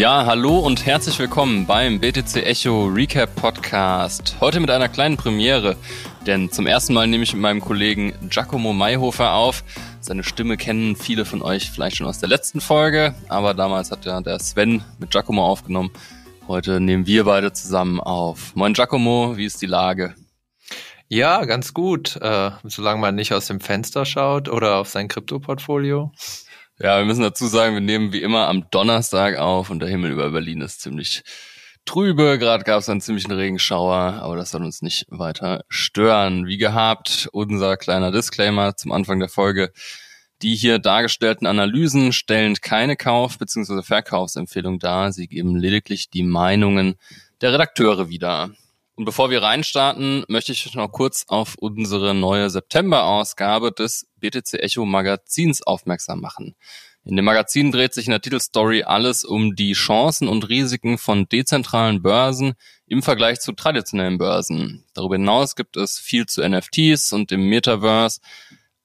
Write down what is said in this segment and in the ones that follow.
Ja, hallo und herzlich willkommen beim BTC Echo Recap Podcast. Heute mit einer kleinen Premiere, denn zum ersten Mal nehme ich mit meinem Kollegen Giacomo Mayhofer auf. Seine Stimme kennen viele von euch vielleicht schon aus der letzten Folge, aber damals hat ja der Sven mit Giacomo aufgenommen. Heute nehmen wir beide zusammen auf. Moin Giacomo, wie ist die Lage? Ja, ganz gut, äh, solange man nicht aus dem Fenster schaut oder auf sein Krypto-Portfolio. Ja, wir müssen dazu sagen, wir nehmen wie immer am Donnerstag auf und der Himmel über Berlin ist ziemlich trübe. Gerade gab es einen ziemlichen Regenschauer, aber das soll uns nicht weiter stören. Wie gehabt, unser kleiner Disclaimer zum Anfang der Folge. Die hier dargestellten Analysen stellen keine Kauf- bzw. Verkaufsempfehlung dar. Sie geben lediglich die Meinungen der Redakteure wieder. Und bevor wir reinstarten, möchte ich noch kurz auf unsere neue September-Ausgabe des BTC Echo Magazins aufmerksam machen. In dem Magazin dreht sich in der Titelstory alles um die Chancen und Risiken von dezentralen Börsen im Vergleich zu traditionellen Börsen. Darüber hinaus gibt es viel zu NFTs und dem Metaverse,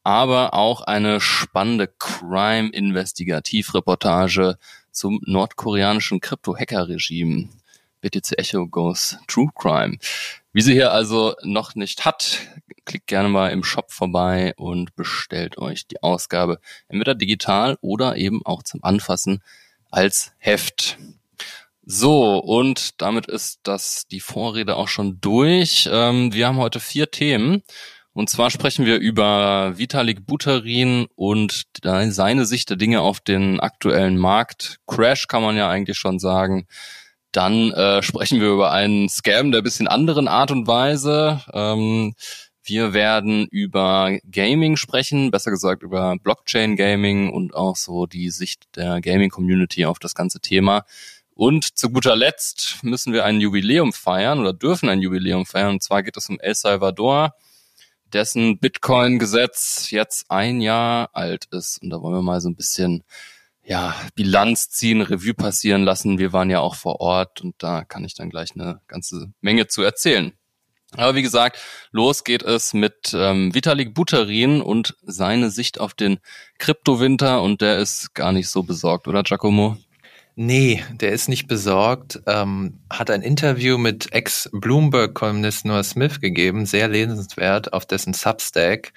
aber auch eine spannende Crime-Investigativreportage zum nordkoreanischen Krypto-Hacker-Regime. BTC Echo Goes True Crime. Wie sie hier also noch nicht hat, klickt gerne mal im Shop vorbei und bestellt euch die Ausgabe entweder digital oder eben auch zum Anfassen als Heft. So, und damit ist das die Vorrede auch schon durch. Ähm, wir haben heute vier Themen. Und zwar sprechen wir über Vitalik Buterin und seine Sicht der Dinge auf den aktuellen Markt. Crash kann man ja eigentlich schon sagen. Dann äh, sprechen wir über einen Scam der bisschen anderen Art und Weise. Ähm, wir werden über Gaming sprechen, besser gesagt über Blockchain Gaming und auch so die Sicht der Gaming Community auf das ganze Thema. Und zu guter Letzt müssen wir ein Jubiläum feiern oder dürfen ein Jubiläum feiern. Und zwar geht es um El Salvador, dessen Bitcoin-Gesetz jetzt ein Jahr alt ist. Und da wollen wir mal so ein bisschen ja, Bilanz ziehen, Revue passieren lassen. Wir waren ja auch vor Ort und da kann ich dann gleich eine ganze Menge zu erzählen. Aber wie gesagt, los geht es mit ähm, Vitalik Buterin und seine Sicht auf den Kryptowinter und der ist gar nicht so besorgt, oder Giacomo? Nee, der ist nicht besorgt. Ähm, hat ein Interview mit Ex-Bloomberg-Kolumnist Noah Smith gegeben, sehr lesenswert, auf dessen Substack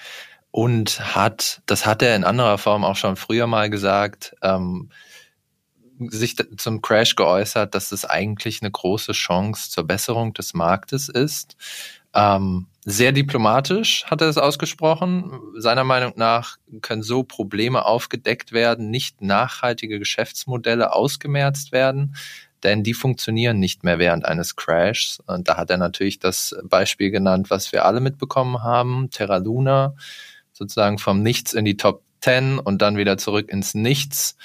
und hat, das hat er in anderer Form auch schon früher mal gesagt, ähm, sich zum Crash geäußert, dass es eigentlich eine große Chance zur Besserung des Marktes ist. Ähm, sehr diplomatisch hat er es ausgesprochen. Seiner Meinung nach können so Probleme aufgedeckt werden, nicht nachhaltige Geschäftsmodelle ausgemerzt werden, denn die funktionieren nicht mehr während eines Crashs. Und da hat er natürlich das Beispiel genannt, was wir alle mitbekommen haben, Terra Luna sozusagen vom Nichts in die Top 10 und dann wieder zurück ins Nichts.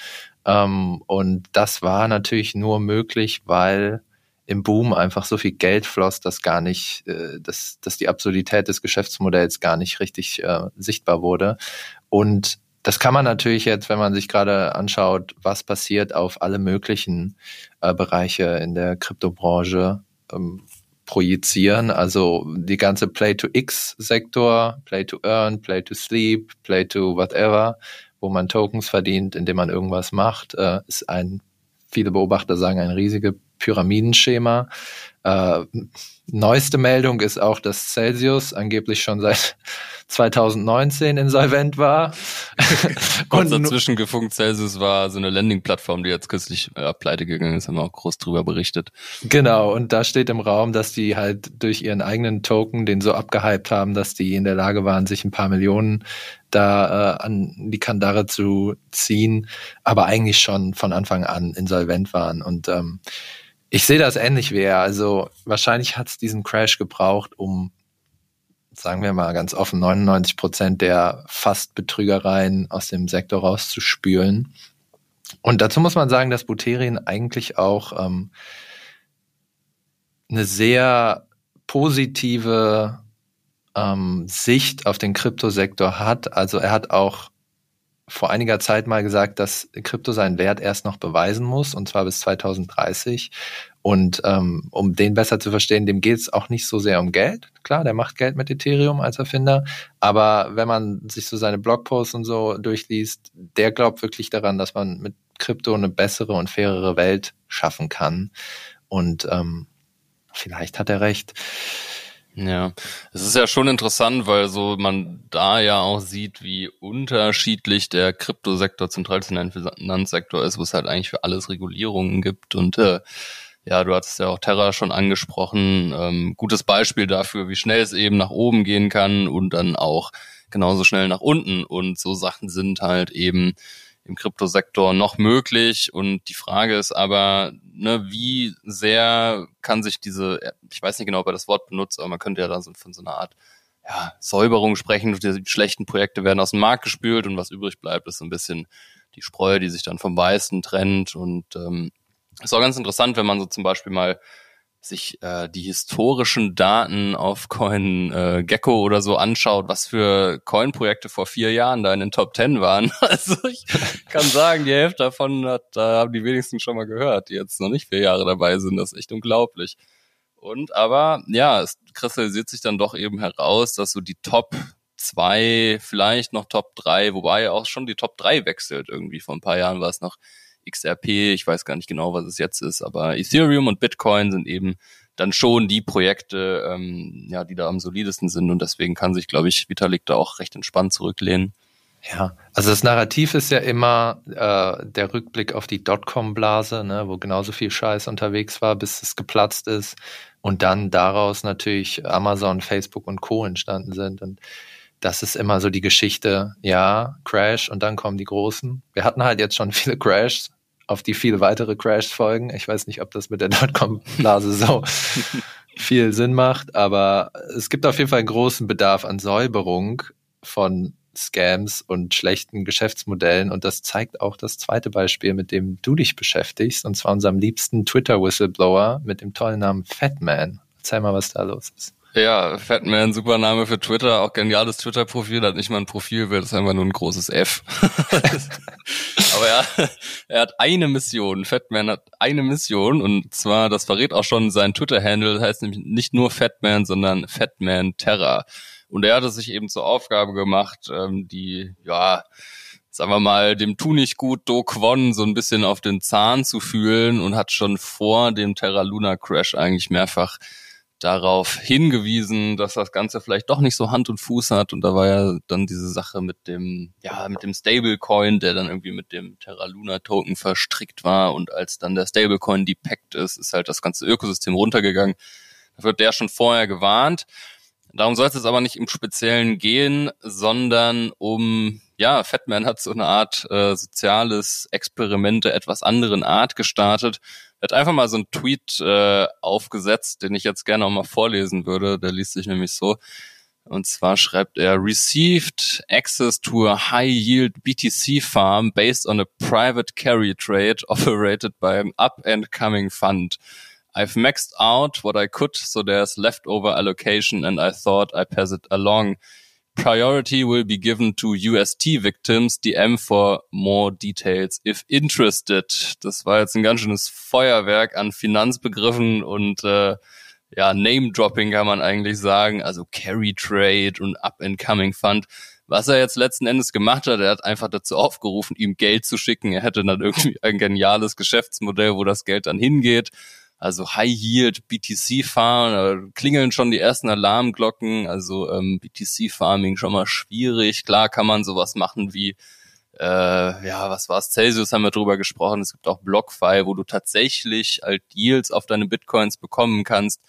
Ähm, und das war natürlich nur möglich, weil im Boom einfach so viel Geld floss, dass gar nicht, äh, dass, dass die Absurdität des Geschäftsmodells gar nicht richtig äh, sichtbar wurde. Und das kann man natürlich jetzt, wenn man sich gerade anschaut, was passiert auf alle möglichen äh, Bereiche in der Kryptobranche, ähm, projizieren. Also die ganze Play-to-X-Sektor, Play-to-Earn, Play-to-Sleep, Play-to whatever, wo man Tokens verdient, indem man irgendwas macht, äh, ist ein, viele Beobachter sagen, ein riesiges Pyramidenschema. Äh, neueste Meldung ist auch, dass Celsius angeblich schon seit 2019 insolvent war. Kurz dazwischen gefunkt, Celsius war so eine Landing-Plattform, die jetzt kürzlich äh, pleite gegangen ist, haben wir auch groß drüber berichtet. Genau, und da steht im Raum, dass die halt durch ihren eigenen Token den so abgehypt haben, dass die in der Lage waren, sich ein paar Millionen da äh, an die Kandare zu ziehen, aber eigentlich schon von Anfang an insolvent waren. Und ähm, ich sehe das ähnlich wie er. Also wahrscheinlich hat es diesen Crash gebraucht, um, sagen wir mal ganz offen, 99 Prozent der fast Betrügereien aus dem Sektor rauszuspülen. Und dazu muss man sagen, dass Buterin eigentlich auch ähm, eine sehr positive ähm, Sicht auf den Kryptosektor hat. Also er hat auch vor einiger Zeit mal gesagt, dass Krypto seinen Wert erst noch beweisen muss, und zwar bis 2030. Und ähm, um den besser zu verstehen, dem geht es auch nicht so sehr um Geld. Klar, der macht Geld mit Ethereum als Erfinder, aber wenn man sich so seine Blogposts und so durchliest, der glaubt wirklich daran, dass man mit Krypto eine bessere und fairere Welt schaffen kann. Und ähm, vielleicht hat er recht. Ja, es ist ja schon interessant, weil so man da ja auch sieht, wie unterschiedlich der Kryptosektor zum traditionellen Finanzsektor ist, wo es halt eigentlich für alles Regulierungen gibt und äh, ja, du hattest ja auch Terra schon angesprochen. Ähm, gutes Beispiel dafür, wie schnell es eben nach oben gehen kann und dann auch genauso schnell nach unten. Und so Sachen sind halt eben im Kryptosektor noch möglich. Und die Frage ist aber, ne, wie sehr kann sich diese, ich weiß nicht genau, ob er das Wort benutzt, aber man könnte ja da so von so einer Art ja, Säuberung sprechen. Die schlechten Projekte werden aus dem Markt gespült und was übrig bleibt, ist so ein bisschen die Spreu, die sich dann vom Weißen trennt. Und ähm, ist auch ganz interessant, wenn man so zum Beispiel mal sich äh, die historischen Daten auf Coin äh, Gecko oder so anschaut, was für Coin-Projekte vor vier Jahren da in den Top Ten waren. Also ich kann sagen, die Hälfte davon hat, da haben die wenigsten schon mal gehört, die jetzt noch nicht vier Jahre dabei sind. Das ist echt unglaublich. Und aber ja, es kristallisiert sich dann doch eben heraus, dass so die Top zwei, vielleicht noch Top drei, wobei auch schon die Top drei wechselt irgendwie. Vor ein paar Jahren war es noch XRP, ich weiß gar nicht genau, was es jetzt ist, aber Ethereum und Bitcoin sind eben dann schon die Projekte, ähm, ja, die da am solidesten sind und deswegen kann sich, glaube ich, Vitalik da auch recht entspannt zurücklehnen. Ja, also das Narrativ ist ja immer äh, der Rückblick auf die Dotcom-Blase, ne, wo genauso viel Scheiß unterwegs war, bis es geplatzt ist und dann daraus natürlich Amazon, Facebook und Co. entstanden sind und das ist immer so die Geschichte, ja, Crash und dann kommen die Großen. Wir hatten halt jetzt schon viele Crashs, auf die viele weitere Crashs folgen. Ich weiß nicht, ob das mit der Dotcom-Blase so viel Sinn macht, aber es gibt auf jeden Fall einen großen Bedarf an Säuberung von Scams und schlechten Geschäftsmodellen. Und das zeigt auch das zweite Beispiel, mit dem du dich beschäftigst, und zwar unserem liebsten Twitter-Whistleblower mit dem tollen Namen Fatman. Erzähl mal, was da los ist. Ja, Fatman, super Name für Twitter, auch geniales Twitter-Profil, hat nicht mal ein Profilbild, ist einfach nur ein großes F. Aber ja, er hat eine Mission, Fatman hat eine Mission und zwar, das verrät auch schon sein Twitter-Handle, heißt nämlich nicht nur Fatman, sondern Fatman Terra. Und er hat es sich eben zur Aufgabe gemacht, ähm, die, ja, sagen wir mal, dem Tu nicht gut Do Kwon so ein bisschen auf den Zahn zu fühlen und hat schon vor dem Terra Luna Crash eigentlich mehrfach darauf hingewiesen, dass das Ganze vielleicht doch nicht so Hand und Fuß hat. Und da war ja dann diese Sache mit dem, ja, mit dem Stablecoin, der dann irgendwie mit dem Terra Luna Token verstrickt war. Und als dann der Stablecoin depackt ist, ist halt das ganze Ökosystem runtergegangen. Da wird der schon vorher gewarnt. Darum soll es jetzt aber nicht im Speziellen gehen, sondern um, ja, Fatman hat so eine Art äh, soziales Experiment der etwas anderen Art gestartet er hat einfach mal so einen Tweet äh, aufgesetzt, den ich jetzt gerne auch mal vorlesen würde. Der liest sich nämlich so. Und zwar schreibt er, received access to a high-yield BTC farm based on a private carry trade operated by an up-and-coming fund. I've maxed out what I could, so there's leftover allocation and I thought I pass it along. Priority will be given to UST victims. DM for more details if interested. Das war jetzt ein ganz schönes Feuerwerk an Finanzbegriffen und äh, ja, Name-Dropping kann man eigentlich sagen. Also Carry Trade und Up-and-Coming Fund. Was er jetzt letzten Endes gemacht hat, er hat einfach dazu aufgerufen, ihm Geld zu schicken. Er hätte dann irgendwie ein geniales Geschäftsmodell, wo das Geld dann hingeht also High Yield BTC da klingeln schon die ersten Alarmglocken, also ähm, BTC Farming schon mal schwierig. Klar kann man sowas machen wie äh, ja, was war's? Celsius haben wir drüber gesprochen. Es gibt auch BlockFi, wo du tatsächlich halt Yields auf deine Bitcoins bekommen kannst.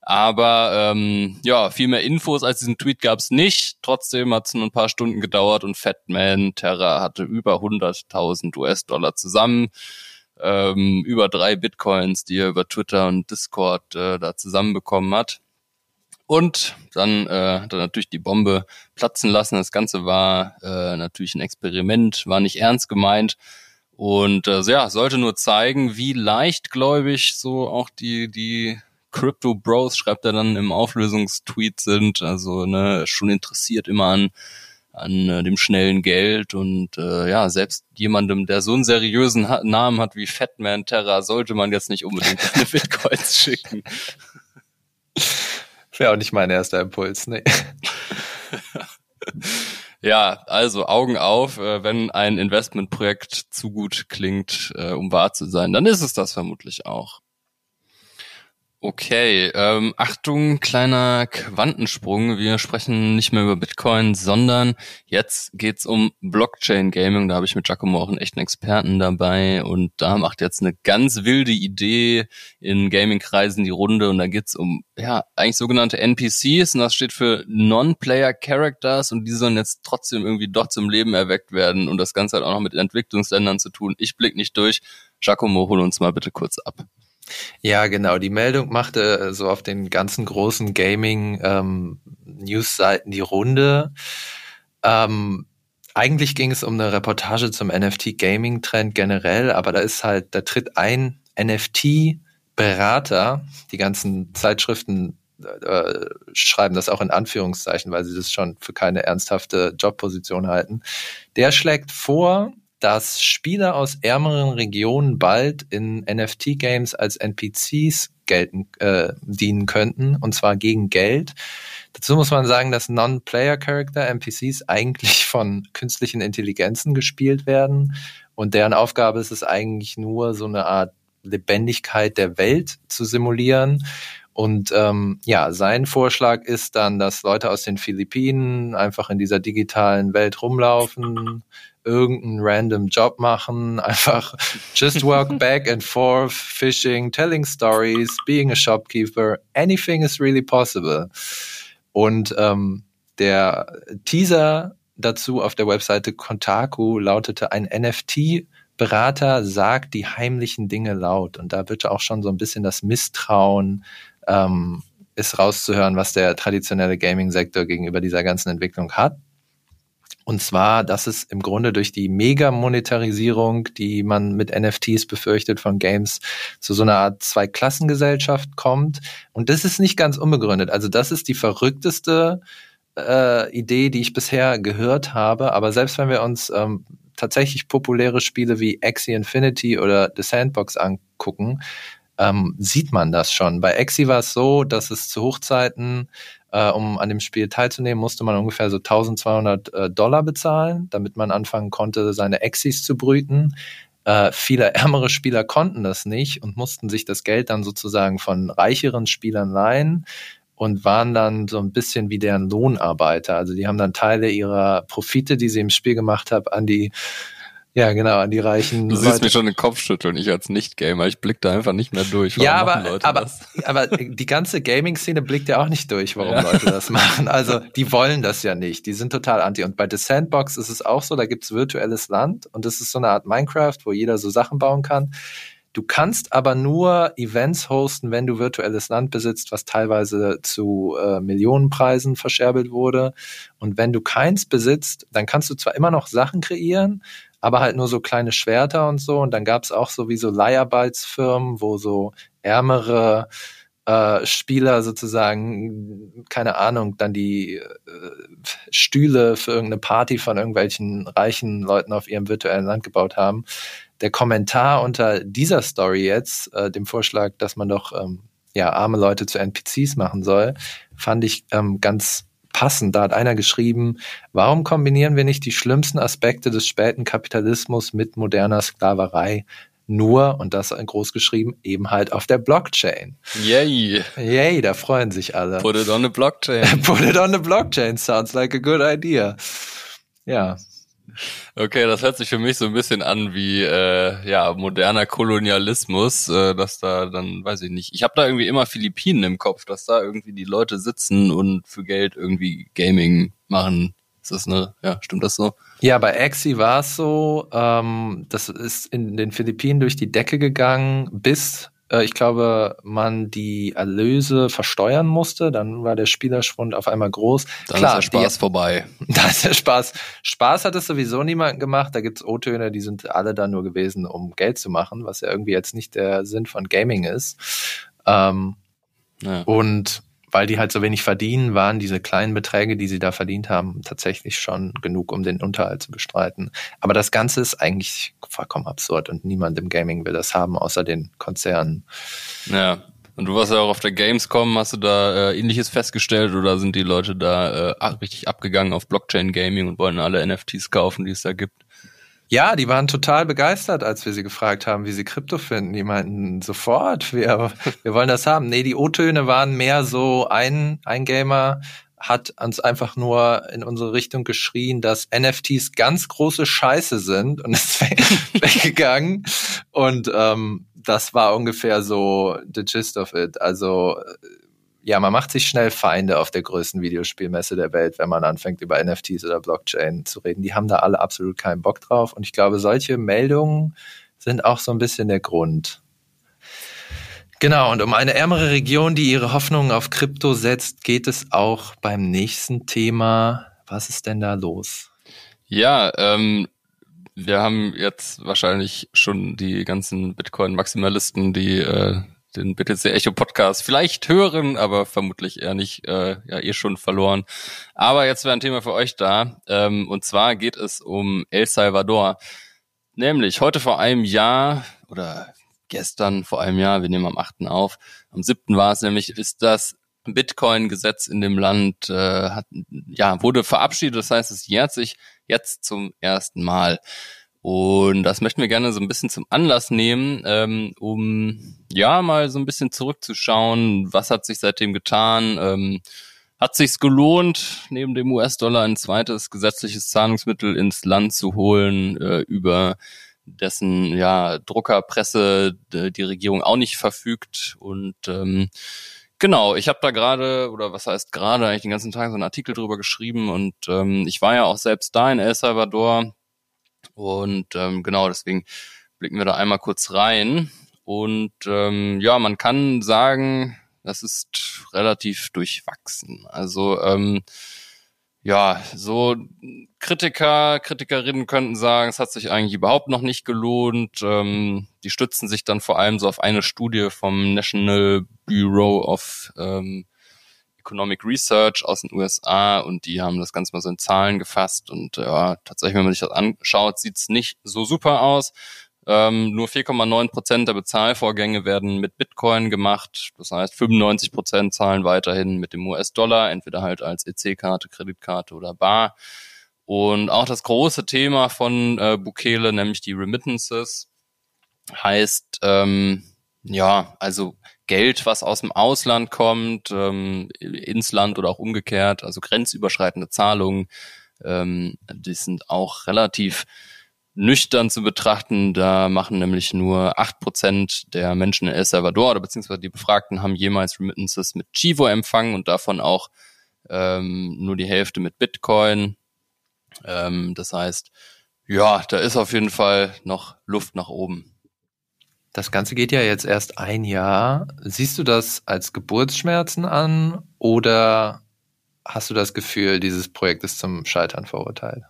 Aber ähm, ja, viel mehr Infos als diesen Tweet gab's nicht. Trotzdem hat's nur ein paar Stunden gedauert und Fatman Terra hatte über 100.000 US-Dollar zusammen ähm, über drei Bitcoins, die er über Twitter und Discord äh, da zusammenbekommen hat. Und dann äh, hat er natürlich die Bombe platzen lassen. Das Ganze war äh, natürlich ein Experiment, war nicht ernst gemeint. Und äh, ja, sollte nur zeigen, wie leichtgläubig so auch die, die Crypto Bros, schreibt er dann im Auflösungstweet sind. Also ne, schon interessiert immer an an äh, dem schnellen Geld und äh, ja, selbst jemandem, der so einen seriösen ha Namen hat wie Fatman Terra, sollte man jetzt nicht unbedingt eine Bitcoins schicken. Wäre auch nicht mein erster Impuls, nee. Ja, also Augen auf, äh, wenn ein Investmentprojekt zu gut klingt, äh, um wahr zu sein, dann ist es das vermutlich auch. Okay, ähm, Achtung, kleiner Quantensprung. Wir sprechen nicht mehr über Bitcoin, sondern jetzt geht's um Blockchain Gaming. Da habe ich mit Giacomo auch einen echten Experten dabei und da macht jetzt eine ganz wilde Idee in Gaming-Kreisen die Runde und da geht's um ja eigentlich sogenannte NPCs und das steht für Non-Player Characters und die sollen jetzt trotzdem irgendwie doch zum Leben erweckt werden und das Ganze hat auch noch mit Entwicklungsländern zu tun. Ich blick nicht durch. Giacomo, hol uns mal bitte kurz ab. Ja, genau. Die Meldung machte äh, so auf den ganzen großen Gaming-News-Seiten ähm, die Runde. Ähm, eigentlich ging es um eine Reportage zum NFT-Gaming-Trend generell, aber da ist halt, da tritt ein NFT-Berater, die ganzen Zeitschriften äh, schreiben das auch in Anführungszeichen, weil sie das schon für keine ernsthafte Jobposition halten. Der schlägt vor, dass Spieler aus ärmeren Regionen bald in NFT-Games als NPCs gelten, äh, dienen könnten, und zwar gegen Geld. Dazu muss man sagen, dass Non-Player-Character, NPCs, eigentlich von künstlichen Intelligenzen gespielt werden und deren Aufgabe ist es eigentlich nur, so eine Art Lebendigkeit der Welt zu simulieren. Und ähm, ja, sein Vorschlag ist dann, dass Leute aus den Philippinen einfach in dieser digitalen Welt rumlaufen, irgendeinen random Job machen, einfach just walk back and forth, fishing, telling stories, being a shopkeeper, anything is really possible. Und ähm, der Teaser dazu auf der Webseite Kontaku lautete, ein NFT Berater sagt die heimlichen Dinge laut. Und da wird auch schon so ein bisschen das Misstrauen ähm, ist rauszuhören, was der traditionelle Gaming-Sektor gegenüber dieser ganzen Entwicklung hat. Und zwar, dass es im Grunde durch die Mega-Monetarisierung, die man mit NFTs befürchtet von Games, zu so einer Art Zweiklassengesellschaft kommt. Und das ist nicht ganz unbegründet. Also das ist die verrückteste äh, Idee, die ich bisher gehört habe. Aber selbst wenn wir uns ähm, tatsächlich populäre Spiele wie Axie Infinity oder The Sandbox angucken, ähm, sieht man das schon. Bei Axie war es so, dass es zu Hochzeiten äh, um an dem Spiel teilzunehmen, musste man ungefähr so 1200 äh, Dollar bezahlen, damit man anfangen konnte, seine Exis zu brüten. Äh, viele ärmere Spieler konnten das nicht und mussten sich das Geld dann sozusagen von reicheren Spielern leihen und waren dann so ein bisschen wie deren Lohnarbeiter. Also die haben dann Teile ihrer Profite, die sie im Spiel gemacht haben, an die ja, genau, an die reichen. Du siehst mir schon den Kopf schütteln, ich als Nicht-Gamer, ich blick da einfach nicht mehr durch. Warum ja, aber, aber, aber die ganze Gaming-Szene blickt ja auch nicht durch, warum ja. Leute das machen. Also die wollen das ja nicht, die sind total anti. Und bei The Sandbox ist es auch so, da gibt's virtuelles Land und das ist so eine Art Minecraft, wo jeder so Sachen bauen kann. Du kannst aber nur Events hosten, wenn du virtuelles Land besitzt, was teilweise zu äh, Millionenpreisen verscherbelt wurde. Und wenn du keins besitzt, dann kannst du zwar immer noch Sachen kreieren, aber halt nur so kleine Schwerter und so. Und dann gab es auch sowieso Leiharbeitsfirmen, wo so ärmere äh, Spieler sozusagen, keine Ahnung, dann die äh, Stühle für irgendeine Party von irgendwelchen reichen Leuten auf ihrem virtuellen Land gebaut haben. Der Kommentar unter dieser Story jetzt, äh, dem Vorschlag, dass man doch ähm, ja arme Leute zu NPCs machen soll, fand ich ähm, ganz passend. Da hat einer geschrieben, warum kombinieren wir nicht die schlimmsten Aspekte des späten Kapitalismus mit moderner Sklaverei? Nur, und das groß geschrieben, eben halt auf der Blockchain. Yay. Yay, da freuen sich alle. Put it on the blockchain. Put it on the blockchain sounds like a good idea. Ja, Okay, das hört sich für mich so ein bisschen an wie äh, ja moderner Kolonialismus, äh, dass da dann weiß ich nicht. Ich habe da irgendwie immer Philippinen im Kopf, dass da irgendwie die Leute sitzen und für Geld irgendwie Gaming machen. Ist das eine? Ja, stimmt das so? Ja, bei Axie war es so. Ähm, das ist in den Philippinen durch die Decke gegangen, bis äh, ich glaube, man die Erlöse versteuern musste. Dann war der Spielerschwund auf einmal groß. Dann Klar, ist der Spaß die, vorbei. Da ist der Spaß. Spaß hat es sowieso niemand gemacht. Da gibt's O-Töne, die sind alle da nur gewesen, um Geld zu machen, was ja irgendwie jetzt nicht der Sinn von Gaming ist. Ähm, ja. Und weil die halt so wenig verdienen, waren diese kleinen Beträge, die sie da verdient haben, tatsächlich schon genug, um den Unterhalt zu bestreiten. Aber das Ganze ist eigentlich vollkommen absurd und niemand im Gaming will das haben, außer den Konzernen. Ja. Und du warst ja auch auf der Gamescom, hast du da äh, ähnliches festgestellt oder sind die Leute da äh, richtig abgegangen auf Blockchain Gaming und wollen alle NFTs kaufen, die es da gibt? Ja, die waren total begeistert, als wir sie gefragt haben, wie sie Krypto finden. Die meinten sofort, wir, wir wollen das haben. Nee, die O-Töne waren mehr so ein, ein Gamer hat uns einfach nur in unsere Richtung geschrien, dass NFTs ganz große Scheiße sind und ist weggegangen. Und ähm, das war ungefähr so the gist of it. Also ja, man macht sich schnell Feinde auf der größten Videospielmesse der Welt, wenn man anfängt, über NFTs oder Blockchain zu reden. Die haben da alle absolut keinen Bock drauf. Und ich glaube, solche Meldungen sind auch so ein bisschen der Grund. Genau, und um eine ärmere Region, die ihre Hoffnungen auf Krypto setzt, geht es auch beim nächsten Thema. Was ist denn da los? Ja, ähm, wir haben jetzt wahrscheinlich schon die ganzen Bitcoin-Maximalisten, die äh, den BTC Echo Podcast vielleicht hören, aber vermutlich eher nicht, äh, ja eh schon verloren. Aber jetzt wäre ein Thema für euch da. Ähm, und zwar geht es um El Salvador. Nämlich heute vor einem Jahr oder gestern vor einem Jahr, wir nehmen am 8. auf, am 7. war es nämlich, ist das Bitcoin-Gesetz in dem Land äh, hat, ja, wurde verabschiedet. Das heißt, es jährt sich jetzt zum ersten Mal. Und das möchten wir gerne so ein bisschen zum Anlass nehmen, ähm, um ja mal so ein bisschen zurückzuschauen, was hat sich seitdem getan. Ähm, hat sich's gelohnt, neben dem US-Dollar ein zweites gesetzliches Zahlungsmittel ins Land zu holen, äh, über dessen ja Druckerpresse die Regierung auch nicht verfügt und ähm, Genau, ich habe da gerade, oder was heißt gerade, eigentlich den ganzen Tag so einen Artikel drüber geschrieben und ähm, ich war ja auch selbst da in El Salvador und ähm, genau, deswegen blicken wir da einmal kurz rein. Und ähm, ja, man kann sagen, das ist relativ durchwachsen. Also ähm, ja, so Kritiker, Kritikerinnen könnten sagen, es hat sich eigentlich überhaupt noch nicht gelohnt. Ähm, die stützen sich dann vor allem so auf eine Studie vom National Bureau of ähm, Economic Research aus den USA und die haben das Ganze mal so in Zahlen gefasst und ja, tatsächlich, wenn man sich das anschaut, sieht's nicht so super aus. Ähm, nur 4,9 Prozent der Bezahlvorgänge werden mit Bitcoin gemacht. Das heißt, 95 Prozent zahlen weiterhin mit dem US-Dollar, entweder halt als EC-Karte, Kreditkarte oder Bar. Und auch das große Thema von äh, Bukele, nämlich die Remittances, heißt, ähm, ja, also Geld, was aus dem Ausland kommt, ähm, ins Land oder auch umgekehrt, also grenzüberschreitende Zahlungen, ähm, die sind auch relativ nüchtern zu betrachten. Da machen nämlich nur acht Prozent der Menschen in El Salvador oder beziehungsweise die Befragten haben jemals Remittances mit Chivo empfangen und davon auch ähm, nur die Hälfte mit Bitcoin. Ähm, das heißt, ja, da ist auf jeden Fall noch Luft nach oben. Das Ganze geht ja jetzt erst ein Jahr. Siehst du das als Geburtsschmerzen an oder hast du das Gefühl, dieses Projekt ist zum Scheitern verurteilt?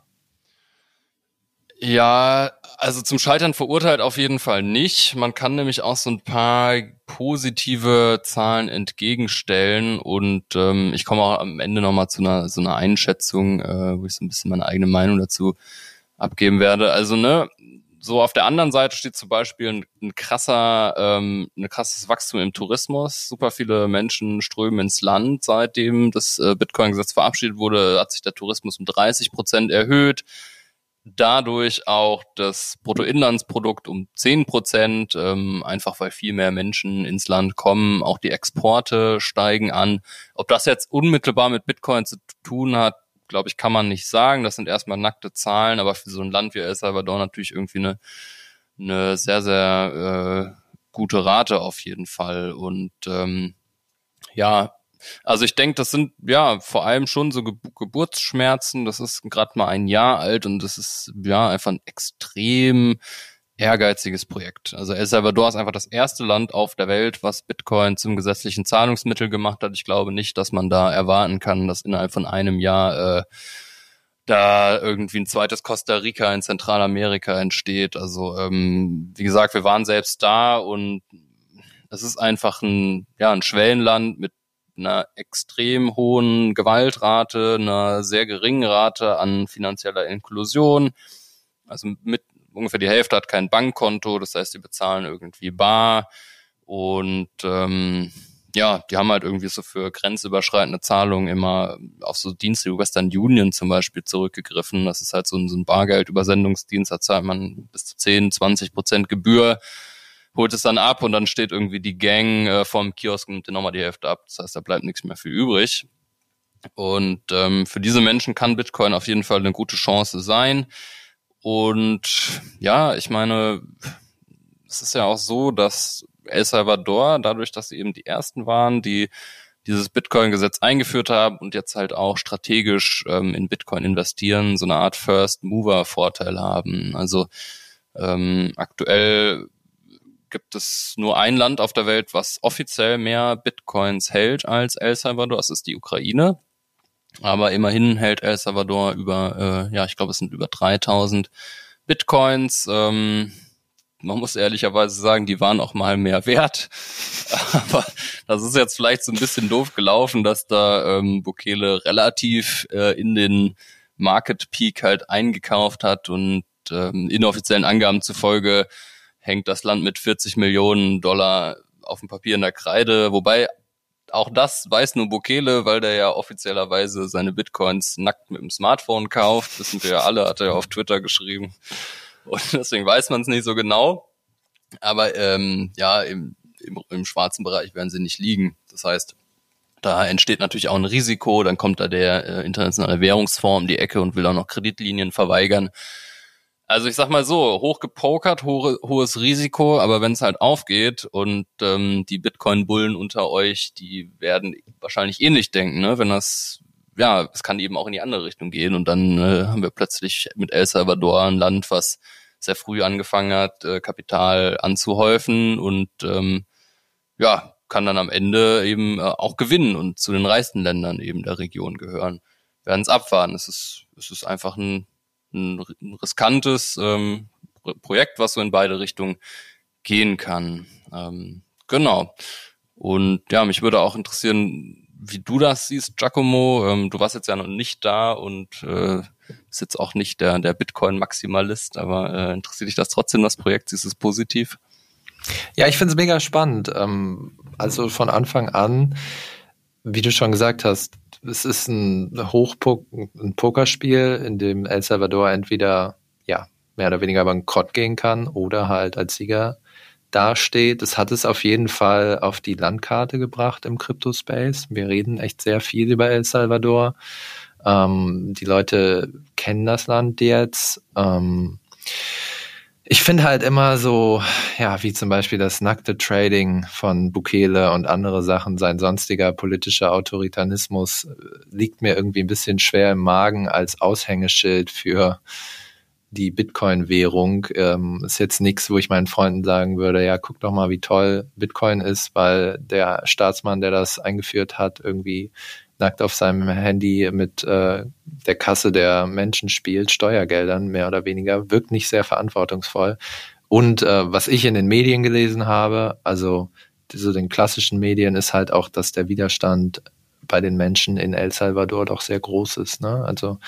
Ja, also zum Scheitern verurteilt auf jeden Fall nicht. Man kann nämlich auch so ein paar positive Zahlen entgegenstellen und ähm, ich komme auch am Ende nochmal zu einer so einer Einschätzung, äh, wo ich so ein bisschen meine eigene Meinung dazu abgeben werde. Also ne, so auf der anderen Seite steht zum Beispiel ein, ein krasser, ähm, ein krasses Wachstum im Tourismus. Super viele Menschen strömen ins Land. Seitdem das äh, Bitcoin-Gesetz verabschiedet wurde, hat sich der Tourismus um 30 Prozent erhöht. Dadurch auch das Bruttoinlandsprodukt um 10 Prozent, ähm, einfach weil viel mehr Menschen ins Land kommen. Auch die Exporte steigen an. Ob das jetzt unmittelbar mit Bitcoin zu tun hat, glaube ich, kann man nicht sagen. Das sind erstmal nackte Zahlen, aber für so ein Land wie El Salvador natürlich irgendwie eine, eine sehr, sehr äh, gute Rate auf jeden Fall. Und ähm, ja, also ich denke, das sind ja vor allem schon so Ge Geburtsschmerzen. Das ist gerade mal ein Jahr alt und das ist ja einfach ein extrem ehrgeiziges Projekt. Also El Salvador ist einfach das erste Land auf der Welt, was Bitcoin zum gesetzlichen Zahlungsmittel gemacht hat. Ich glaube nicht, dass man da erwarten kann, dass innerhalb von einem Jahr äh, da irgendwie ein zweites Costa Rica in Zentralamerika entsteht. Also ähm, wie gesagt, wir waren selbst da und es ist einfach ein, ja, ein Schwellenland mit einer extrem hohen Gewaltrate, einer sehr geringen Rate an finanzieller Inklusion. Also mit ungefähr die Hälfte hat kein Bankkonto, das heißt, die bezahlen irgendwie bar. Und ähm, ja, die haben halt irgendwie so für grenzüberschreitende Zahlungen immer auf so Dienste wie Western Union zum Beispiel zurückgegriffen. Das ist halt so ein, so ein Bargeldübersendungsdienst, da zahlt man bis zu 10, 20 Prozent Gebühr, holt es dann ab und dann steht irgendwie die Gang äh, vom Kiosk und nimmt dir nochmal die Hälfte ab. Das heißt, da bleibt nichts mehr für übrig. Und ähm, für diese Menschen kann Bitcoin auf jeden Fall eine gute Chance sein. Und ja, ich meine, es ist ja auch so, dass El Salvador, dadurch, dass sie eben die ersten waren, die dieses Bitcoin-Gesetz eingeführt haben und jetzt halt auch strategisch ähm, in Bitcoin investieren, so eine Art First-Mover-Vorteil haben. Also ähm, aktuell gibt es nur ein Land auf der Welt, was offiziell mehr Bitcoins hält als El Salvador. Das ist die Ukraine. Aber immerhin hält El Salvador über, äh, ja, ich glaube, es sind über 3000 Bitcoins. Ähm, man muss ehrlicherweise sagen, die waren auch mal mehr wert. Aber das ist jetzt vielleicht so ein bisschen doof gelaufen, dass da ähm, Bukele relativ äh, in den Market Peak halt eingekauft hat und ähm, inoffiziellen Angaben zufolge hängt das Land mit 40 Millionen Dollar auf dem Papier in der Kreide, wobei auch das weiß nur Bukele, weil der ja offiziellerweise seine Bitcoins nackt mit dem Smartphone kauft. Das sind wir ja alle, hat er ja auf Twitter geschrieben. Und deswegen weiß man es nicht so genau. Aber ähm, ja, im, im, im schwarzen Bereich werden sie nicht liegen. Das heißt, da entsteht natürlich auch ein Risiko. Dann kommt da der äh, internationale Währungsfonds um die Ecke und will auch noch Kreditlinien verweigern. Also ich sag mal so, hoch gepokert, hohe, hohes Risiko, aber wenn es halt aufgeht und ähm, die Bitcoin-Bullen unter euch, die werden wahrscheinlich ähnlich denken, ne? Wenn das, ja, es kann eben auch in die andere Richtung gehen und dann äh, haben wir plötzlich mit El Salvador ein Land, was sehr früh angefangen hat, äh, Kapital anzuhäufen und ähm, ja, kann dann am Ende eben äh, auch gewinnen und zu den reichsten Ländern eben der Region gehören. Werden es abwarten. Es ist, es ist einfach ein ein, riskantes ähm, Projekt, was so in beide Richtungen gehen kann. Ähm, genau. Und ja, mich würde auch interessieren, wie du das siehst, Giacomo. Ähm, du warst jetzt ja noch nicht da und äh, bist jetzt auch nicht der, der Bitcoin-Maximalist, aber äh, interessiert dich das trotzdem, das Projekt? Siehst du es positiv? Ja, ich finde es mega spannend. Ähm, also von Anfang an, wie du schon gesagt hast, es ist ein Hochpok ein Pokerspiel, in dem El Salvador entweder ja mehr oder weniger bankrott gehen kann oder halt als Sieger dasteht. Es hat es auf jeden Fall auf die Landkarte gebracht im Crypto-Space. Wir reden echt sehr viel über El Salvador. Ähm, die Leute kennen das Land jetzt. Ähm, ich finde halt immer so, ja, wie zum Beispiel das nackte Trading von Bukele und andere Sachen, sein sonstiger politischer Autoritarismus äh, liegt mir irgendwie ein bisschen schwer im Magen als Aushängeschild für die Bitcoin-Währung. Ähm, ist jetzt nichts, wo ich meinen Freunden sagen würde, ja, guck doch mal, wie toll Bitcoin ist, weil der Staatsmann, der das eingeführt hat, irgendwie nackt auf seinem Handy mit äh, der Kasse der Menschen spielt, Steuergeldern mehr oder weniger, wirkt nicht sehr verantwortungsvoll. Und äh, was ich in den Medien gelesen habe, also so den klassischen Medien, ist halt auch, dass der Widerstand bei den Menschen in El Salvador doch sehr groß ist. Ne? Also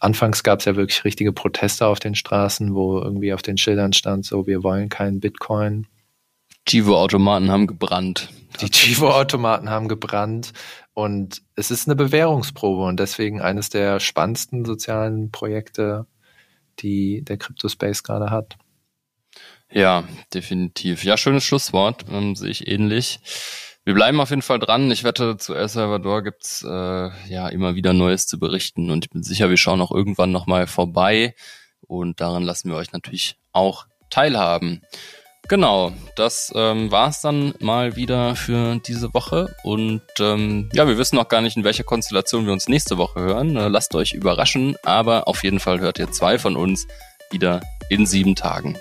anfangs gab es ja wirklich richtige Proteste auf den Straßen, wo irgendwie auf den Schildern stand, so wir wollen keinen Bitcoin. Chivo-Automaten haben gebrannt. Die Chivo-Automaten haben gebrannt. Und es ist eine Bewährungsprobe und deswegen eines der spannendsten sozialen Projekte, die der Crypto-Space gerade hat. Ja, definitiv. Ja, schönes Schlusswort, ähm, sehe ich ähnlich. Wir bleiben auf jeden Fall dran. Ich wette, zu El Salvador gibt's äh, ja immer wieder Neues zu berichten und ich bin sicher, wir schauen auch irgendwann nochmal vorbei und daran lassen wir euch natürlich auch teilhaben. Genau, das ähm, war es dann mal wieder für diese Woche. Und ähm, ja, wir wissen noch gar nicht, in welcher Konstellation wir uns nächste Woche hören. Äh, lasst euch überraschen, aber auf jeden Fall hört ihr zwei von uns wieder in sieben Tagen.